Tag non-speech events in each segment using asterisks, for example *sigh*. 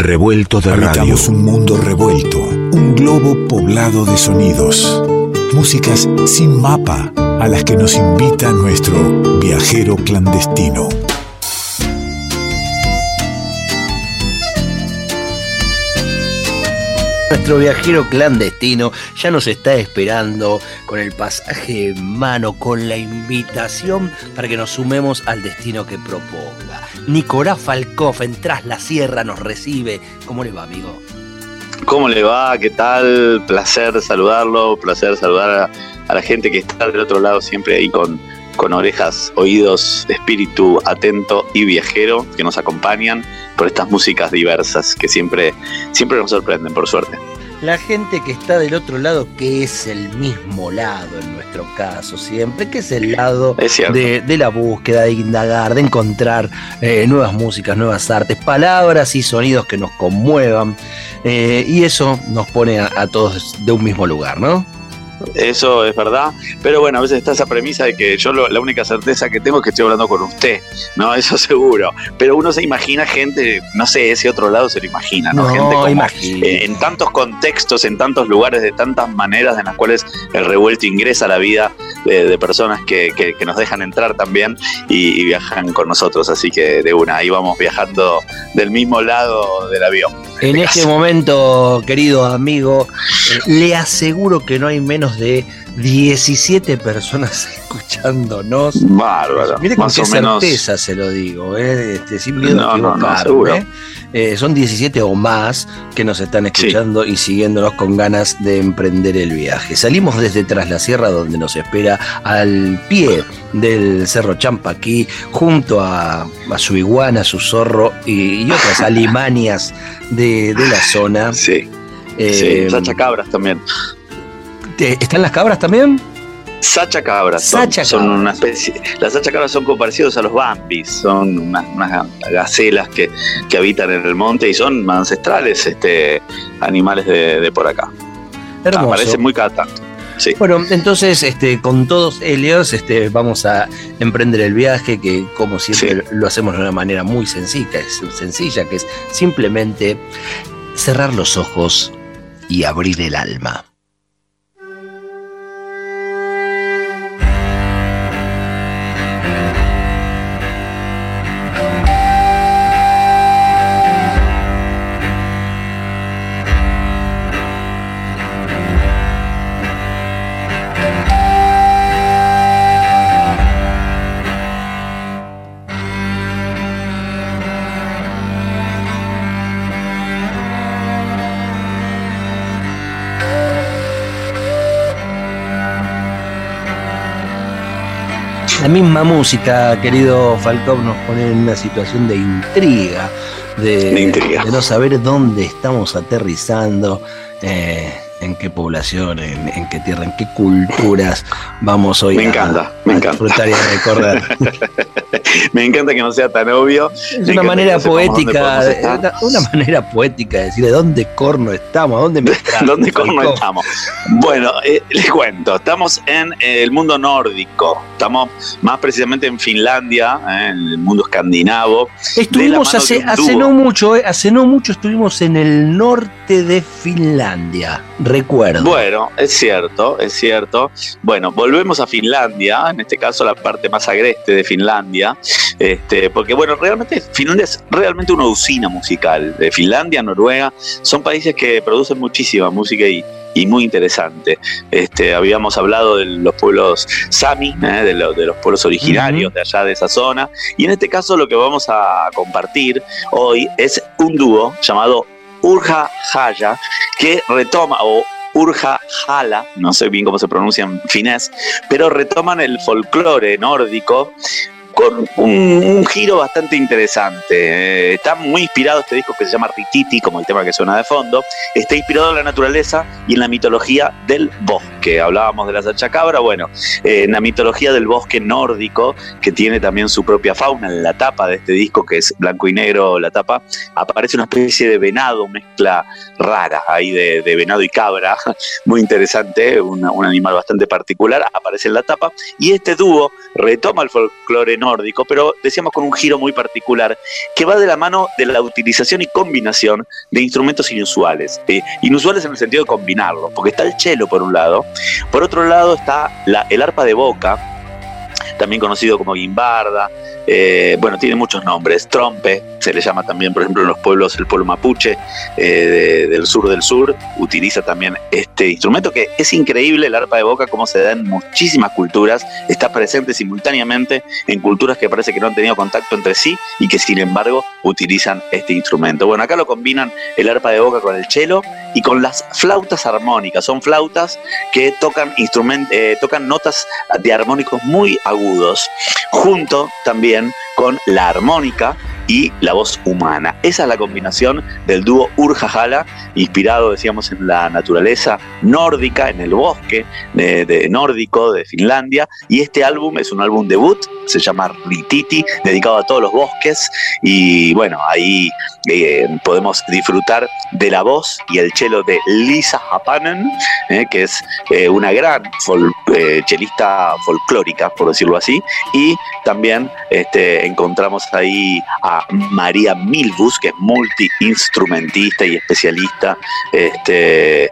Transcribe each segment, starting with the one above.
Revuelto de Habitamos radio. un mundo revuelto, un globo poblado de sonidos. Músicas sin mapa a las que nos invita nuestro viajero clandestino. Nuestro viajero clandestino ya nos está esperando con el pasaje en mano, con la invitación para que nos sumemos al destino que proponga. Nicolás Falcoff en Tras la Sierra nos recibe. ¿Cómo le va, amigo? ¿Cómo le va? ¿Qué tal? Placer saludarlo, placer saludar a, a la gente que está del otro lado siempre ahí con, con orejas, oídos, espíritu atento y viajero que nos acompañan por estas músicas diversas que siempre, siempre nos sorprenden, por suerte. La gente que está del otro lado, que es el mismo lado en nuestro caso siempre, que es el lado Es de, de la búsqueda, de indagar, de encontrar eh, nuevas músicas, nuevas artes, palabras y sonidos que nos conmuevan. eh, y eso nos pone a, a todos de un mismo lugar, ¿no? Eso es verdad, pero bueno, a veces está esa premisa de que yo lo- la única certeza que tengo es que estoy hablando con usted, ¿no? *laughs* Eso seguro. Pero uno se imagina gente, no sé, ese otro lado se lo imagina, ¿no? No, gente como, eh, en tantos contextos, en tantos lugares, de tantas maneras en las cuales el revuelto ingresa a la vida de, de personas que, que- que nos dejan entrar también y, y viajan con nosotros. Así que de una, ahí vamos viajando del mismo lado del avión. En este *laughs* este momento, querido amigo, eh, le aseguro que no hay menos de 17 personas *laughs* escuchándonos. Bárbaro. Mire con qué menos. certeza se lo digo, ¿eh? Este, sin miedo No, a no, no, equivocarme. seguro. Eh, son 17 o más que nos están escuchando y siguiéndonos con ganas de emprender el viaje. Salimos desde Tras la Sierra, donde nos espera al pie del Cerro Champaquí, junto a, a su iguana, su zorro y, y otras *laughs* alimanias de, de la zona. Sí, Eh, sí. Sacha Cabras también. ¿Te- ¿Están las cabras también? Sacha cabras. Son, Sacha son cabras. una especie. Las sacha cabras son como parecidos a los bambis. Son unas, unas gacelas que, que habitan en el monte y son ancestrales este, animales de, de por acá. Hermoso. Aparecen muy cada tanto. Sí. Bueno, entonces, este, con todos ellos, este, vamos a emprender el viaje, que como siempre lo hacemos de una manera muy sencilla, es sencilla, que es simplemente cerrar los ojos y abrir el alma. La misma música, querido Falcón, nos pone en una situación de intriga, de, De intriga. de no saber dónde estamos aterrizando, eh, en qué población, en, en qué tierra, en qué culturas vamos hoy Me a, encanta, me a encanta. disfrutar y a recordar. *laughs* *laughs* Me encanta que no sea tan obvio. Es una manera poética, una, una manera poética de decir de dónde corno estamos, dónde me *laughs* ¿Dónde corno estamos? Bueno, eh, les cuento, estamos en eh, el mundo nórdico, estamos más precisamente en Finlandia, eh, en el mundo escandinavo. Estuvimos hace, hace no mucho, eh, hace no mucho estuvimos en el norte de Finlandia, recuerdo. Bueno, es cierto, es cierto. Bueno, volvemos a Finlandia, en este caso la parte más agreste de Finlandia, este, porque bueno, realmente Finlandia es realmente una usina musical. De Finlandia, Noruega, son países que producen muchísima música y, y muy interesante. Este, habíamos hablado de los pueblos Sami, ¿eh? de, lo- de los pueblos originarios de allá de esa zona, y en este caso lo que vamos a compartir hoy es un dúo llamado Urja Haya, que retoma, o Urja Hala, no sé bien cómo se pronuncia en finés, pero retoman el folclore nórdico con un, giro bastante interesante. Eh, está muy inspirado este disco que se llama Rititi, como el tema que suena de fondo. Está inspirado en la naturaleza y en la mitología del bosque. que hablábamos de la sachacabra, bueno, eh, en la mitología del bosque nórdico, que tiene también su propia fauna, en la tapa de este disco, que es blanco y negro la tapa, aparece una especie de venado, mezcla rara ahí de, venado y cabra, *laughs* muy interesante, un animal bastante particular, aparece en la tapa, y este dúo retoma el folclore nórdico, pero decíamos con un giro muy particular, que va de la mano de la utilización y combinación de instrumentos inusuales. Inusuales en el sentido de combinarlo, porque está el cello por un lado, por otro lado está el arpa de boca, también conocido como guimbarda, eh, bueno, tiene muchos nombres, trompe, se le llama también, por ejemplo, en los pueblos, el pueblo mapuche eh, del sur del sur, utiliza también este instrumento que es increíble, el arpa de boca, como se da en muchísimas culturas, está presente simultáneamente en culturas que parece que no han tenido contacto entre sí y que sin embargo utilizan este instrumento. Bueno, acá lo combinan el arpa de boca con el cello y con las flautas armónicas, son flautas que tocan, eh, tocan notas de armónicos muy agudos, junto también con la armónica y la voz humana. Esa es la combinación del dúo Urjajala, inspirado, decíamos, en la naturaleza nórdica, en el bosque de, nórdico de Finlandia. Y este álbum es un álbum debut, se llama Rititi, dedicado a todos los bosques. Y bueno, ahí eh, podemos disfrutar de la voz y el cello de Lisa Hapanen, eh, que es eh, una gran chelista folclórica, por decirlo así. Y también este, encontramos ahí a María Milbus, que es multi-instrumentista y especialista este, eh,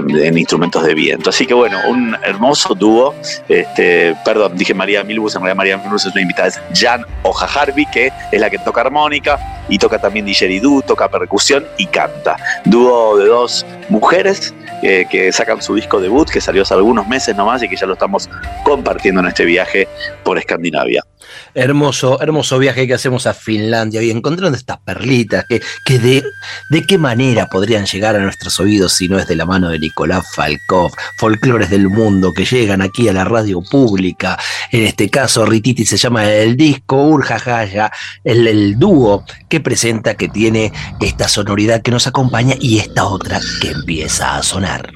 en instrumentos de viento. Así que bueno, un hermoso dúo. Este, perdón, dije María Milbus, en realidad María Milbus es una invitada, es Jan Ojaharvi, que es la que toca armónica y toca también didgeridoo, toca percusión y canta. Dúo de dos mujeres eh, que sacan su disco debut, que salió hace algunos meses nomás y que ya lo estamos compartiendo en este viaje por Escandinavia. Hermoso, hermoso viaje que hacemos a Finlandia y encontrando estas perlitas, que, que de, de, qué manera podrían llegar a nuestros oídos si no es de la mano de Nicolás Falkov, folclores del mundo que llegan aquí a la radio pública. En este caso, Rititi se llama el disco Urjajaya, el, el dúo que presenta que tiene esta sonoridad que nos acompaña y esta otra que empieza a sonar.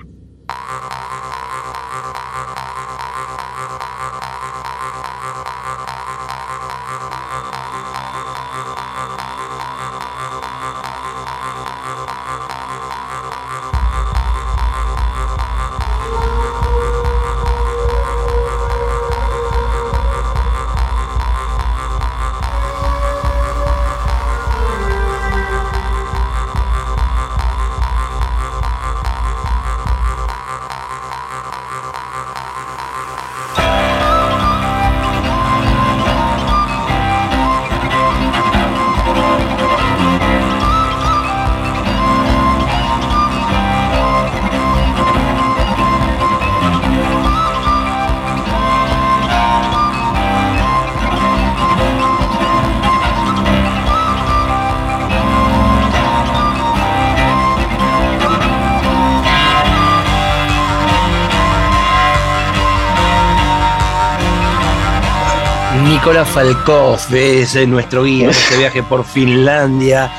Nicolás Falkov es nuestro guía en este viaje por Finlandia.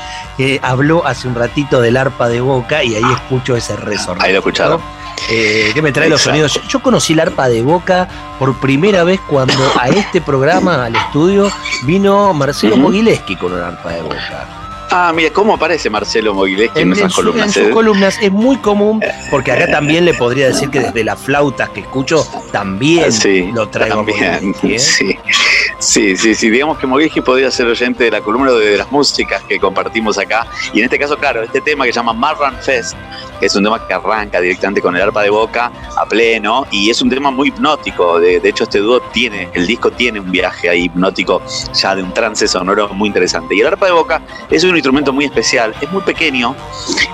habló hace un ratito del arpa de boca y ahí escucho ese resorte. Ahí lo he escuchado. Eh, que me trae los sonidos. Yo, conocí el arpa de boca por primera vez cuando a este programa, al estudio, vino Marcelo Mogileski con un arpa de boca. Ah, mira, ¿cómo aparece Marcelo Mogileski en, esas columnas? En sus eh? columnas es muy común, porque acá también le podría decir que desde las flautas que escucho también lo traigo. También, ¿eh? sí. Sí, sí, sí. Digamos que Mogileski podría ser oyente de la columna de las músicas que compartimos acá. Y en este caso, claro, este tema que se llama Marran Fest es un tema que arranca directamente con el arpa de boca a pleno y es un tema muy hipnótico. De, hecho, este dúo tiene, el disco tiene un viaje ahí hipnótico ya de un trance sonoro muy interesante. Y el arpa de boca es un instrumento muy especial, es muy pequeño,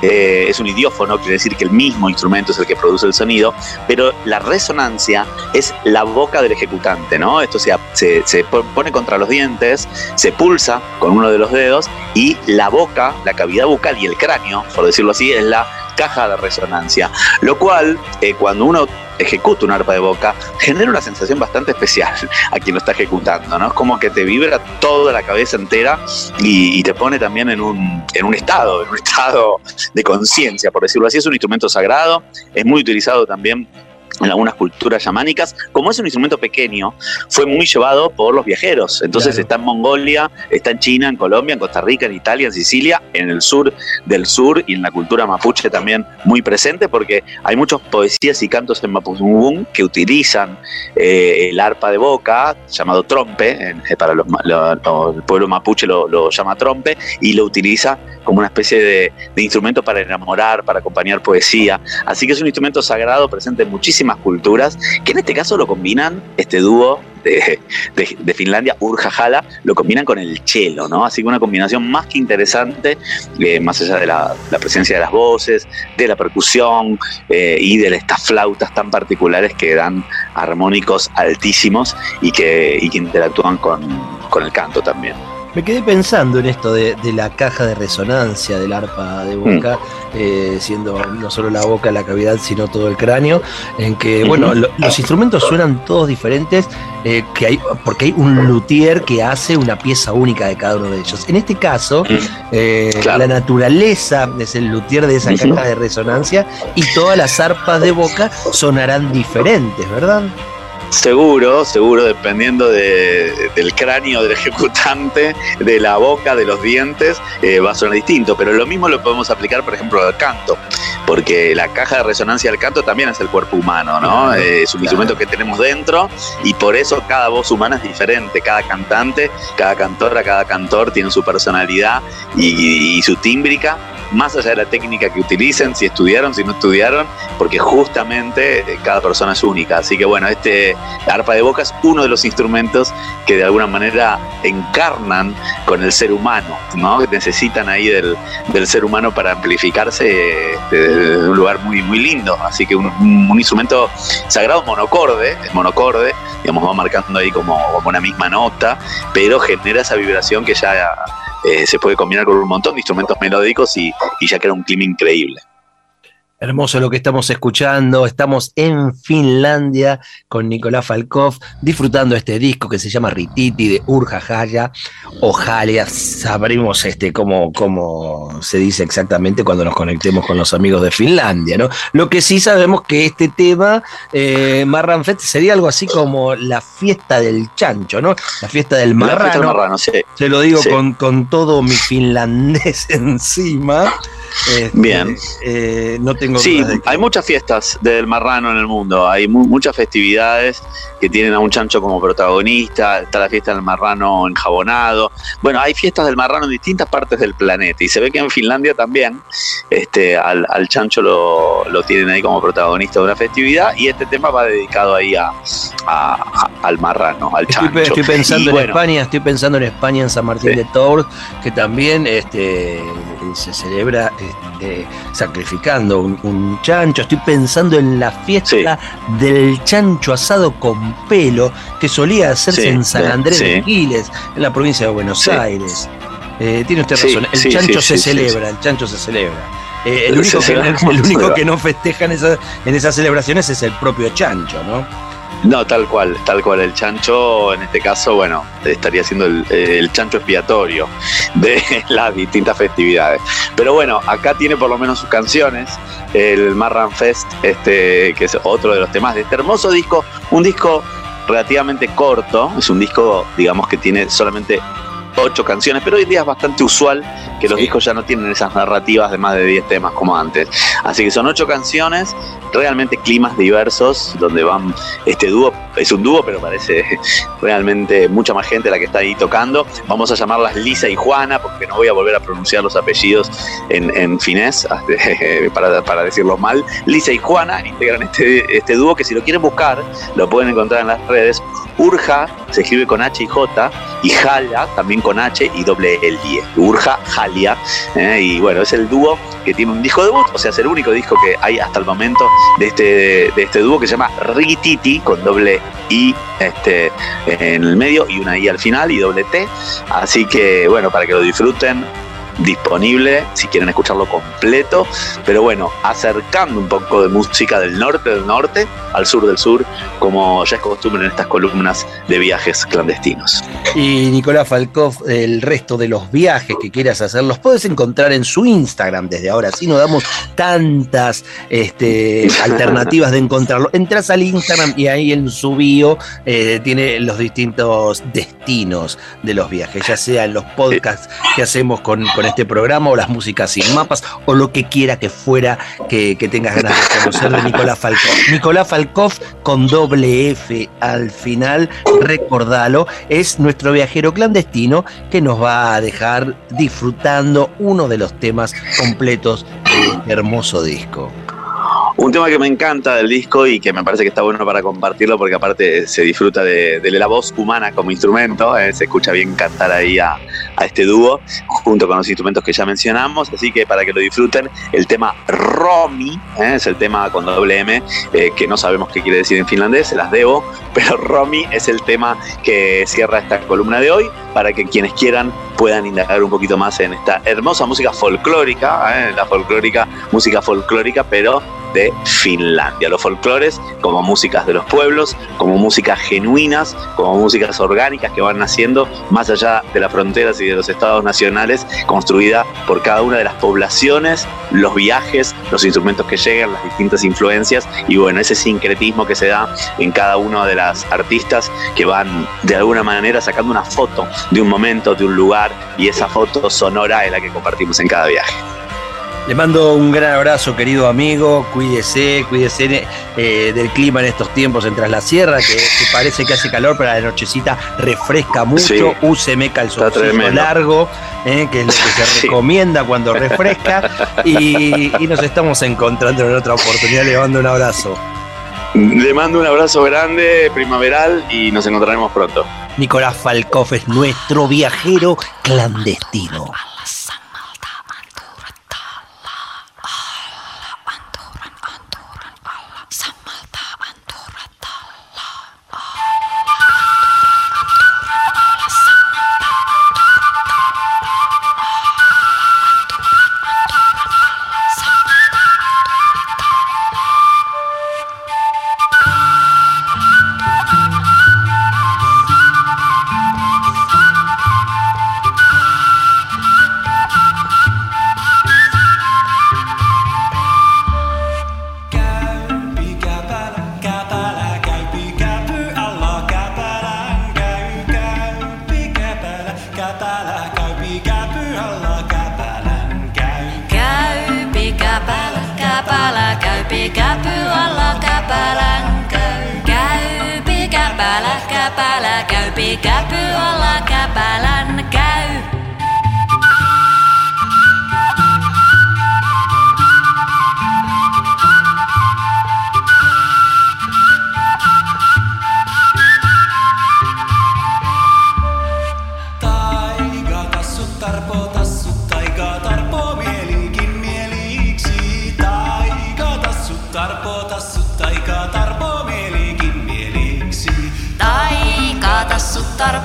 eh, es un idiófono, quiere decir que el mismo instrumento es el que produce el sonido, pero la resonancia es la boca del ejecutante, ¿no? Esto se, se, se pone contra los dientes, se pulsa con uno de los dedos y la boca, la cavidad bucal y el cráneo, por decirlo así, es la caja de resonancia, lo cual eh, cuando uno ejecuta un arpa de boca genera una sensación bastante especial a quien lo está ejecutando, ¿no? Es como que te vibra toda la cabeza entera y, te pone también en un, en un estado, en un estado de conciencia, por decirlo así. Es un instrumento sagrado, es muy utilizado también en algunas culturas yamánicas, como es un instrumento pequeño, fue muy llevado por los viajeros. Entonces está en Mongolia, está en China, en Colombia, en Costa Rica, en Italia, en Sicilia, en el sur del sur y en la cultura mapuche también muy presente porque hay muchas poesías y cantos en Mapuzungún que utilizan eh, el arpa de boca, llamado trompe, eh, para los, el pueblo mapuche lo, llama trompe, y lo utiliza como una especie de, de instrumento para enamorar, para acompañar poesía. Así que es un instrumento sagrado presente en muchísimas culturas, que en este caso lo combinan, este dúo de, de, Finlandia, Urja Jala, lo combinan con el cello, ¿no? Así que una combinación más que interesante, eh, más allá de la, presencia de las voces, de la percusión eh, y de estas flautas tan particulares que dan armónicos altísimos y que, y que interactúan con, con el canto también. Me quedé pensando en esto de, la caja de resonancia del arpa de boca, mm. eh, siendo no solo la boca la cavidad, sino todo el cráneo, en que, bueno, los instrumentos suenan todos diferentes, eh, que hay, porque hay un luthier que hace una pieza única de cada uno de ellos. En este caso, mm. eh, la naturaleza es el luthier de esa caja de resonancia y todas las arpas de boca sonarán diferentes, ¿verdad? Seguro, seguro, dependiendo del cráneo del *laughs* ejecutante, de la boca, de los dientes, eh, va a sonar distinto. Pero lo mismo lo podemos aplicar, por ejemplo, al canto, porque la caja de resonancia del canto también es el cuerpo humano, ¿no? es un instrumento que tenemos dentro y por eso cada voz humana es diferente. Cada cantante, cada cantora, cada cantor tiene su personalidad y su tímbrica más allá de la técnica que utilicen, si estudiaron, si no estudiaron, porque justamente eh, cada persona es única. Así que bueno, este arpa de boca es uno de los instrumentos que de alguna manera encarnan con el ser humano, ¿no? Que necesitan ahí del, ser humano para amplificarse eh, de, un lugar muy, muy lindo. Así que un, instrumento sagrado monocorde, monocorde, digamos, va marcando ahí como, como una misma nota, pero genera esa vibración que ya eh, se puede combinar con un montón de instrumentos melódicos y, y ya queda un clima increíble. Hermoso lo que estamos escuchando. Estamos en Finlandia con Nicolás Falkov disfrutando este disco que se llama Rititi de Urja Jaya o Jalia. Sabremos este, cómo, cómo se dice exactamente cuando nos conectemos con los amigos de Finlandia. ¿no? Lo que sí sabemos que este tema, eh, Marranfest, sería algo así como la fiesta del chancho, ¿no? La fiesta del marrano. Se lo digo con, con todo mi finlandés *laughs* encima. Este, Bien. Eh, no tengo Sí, hay muchas fiestas del marrano en el mundo. Hay muchas festividades que tienen a un chancho como protagonista. Está la fiesta del marrano enjabonado. Bueno, hay fiestas del marrano en distintas partes del planeta. Y se ve que en Finlandia también este, al, chancho lo, tienen ahí como protagonista de una festividad. Y este tema va dedicado ahí a, al marrano, al chancho. Estoy, pensando en España, estoy pensando en España, en San Martín de Tours, que también este, se celebra este, sacrificando un, chancho. Estoy pensando en la fiesta del chancho asado con pelo que solía hacerse en San Andrés de Giles, en la provincia de Buenos Aires. Eh, tiene usted razón, el chancho se celebra, el chancho se celebra. Eh, el único, que, el único que no festeja en, en esas celebraciones es el propio chancho, ¿no? No, tal cual, tal cual. El chancho, en este caso, bueno, estaría siendo el, chancho expiatorio de *laughs* las distintas festividades. Pero bueno, acá tiene por lo menos sus canciones, el Marran Fest, este, que es otro de los temas de este hermoso disco, un disco relativamente corto, es un disco, digamos, que tiene solamente ocho canciones, pero hoy día es bastante usual que los discos ya no tienen esas narrativas de más de 10 temas como antes. Así que son ocho canciones, realmente climas diversos, donde van este dúo, es un dúo, pero parece *laughs* realmente mucha más gente la que está ahí tocando. Vamos a llamarlas Lisa y Juana, porque no voy a volver a pronunciar los apellidos en, finés, *laughs* para, para decirlos mal. Lisa y Juana integran este, este dúo que si lo quieren buscar, lo pueden encontrar en las redes. Urja se escribe con H y J, y Jala también con H y doble L. Urja Jalia. Eh, y bueno, es el dúo que tiene un disco debut, o sea, es el único disco que hay hasta el momento de este, de este dúo que se llama Rigititi con doble I este, en el medio y una I al final y doble T. Así que bueno, para que lo disfruten, disponible si quieren escucharlo completo, pero bueno, acercando un poco de música del norte del norte al sur del sur, como ya es costumbre en estas columnas de viajes clandestinos. Y Nicolás Falkov, el resto de los viajes que quieras hacer, los puedes encontrar en su Instagram desde ahora, si no damos tantas este, *laughs* alternativas de encontrarlo. Entras al Instagram y ahí en su bio eh, tiene los distintos destinos de los viajes, ya sean los podcasts que hacemos con, con este programa o las músicas sin mapas o lo que quiera que fuera que, tengas ganas de conocer de Nicolás Falcón. *laughs* Nicolás Falkov con doble F al final, recordalo, es nuestro viajero clandestino que nos va a dejar disfrutando uno de los temas completos de este hermoso disco. Un tema que me encanta del disco y que me parece que está bueno para compartirlo porque aparte se disfruta de, la voz humana como instrumento, eh, se escucha bien cantar ahí a, este dúo junto con los instrumentos que ya mencionamos, así que para que lo disfruten, el tema Romi, eh, es el tema con doble M, eh, que no sabemos qué quiere decir en finlandés, se las debo, *laughs* pero Romi es el tema que cierra esta columna de hoy para que quienes quieran puedan indagar un poquito más en esta hermosa música folclórica, la folclórica, música folclórica, pero de Finlandia. Los folclores como músicas de los pueblos, como músicas genuinas, como músicas orgánicas que van naciendo más allá de las fronteras y de los estados nacionales, construida por cada una de las poblaciones, los viajes, los instrumentos que llegan, las distintas influencias y bueno, ese sincretismo que se da en cada una de las artistas que van de alguna manera sacando una foto de un momento, de un lugar y esa foto sonora es la que compartimos en cada viaje. Le mando un gran abrazo, querido amigo. Cuídese, cuídese eh, del clima en estos tiempos en Tras la Sierra, que, parece que hace calor, pero la nochecita refresca mucho. Úseme calzoncillo largo, eh, que es lo que se *laughs* recomienda cuando refresca. Y, nos estamos encontrando en otra oportunidad. Le mando un abrazo. Le mando un abrazo grande, primaveral, y nos encontraremos pronto. Nicolás Falcoff es nuestro viajero clandestino. Kita puala